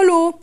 Hallo.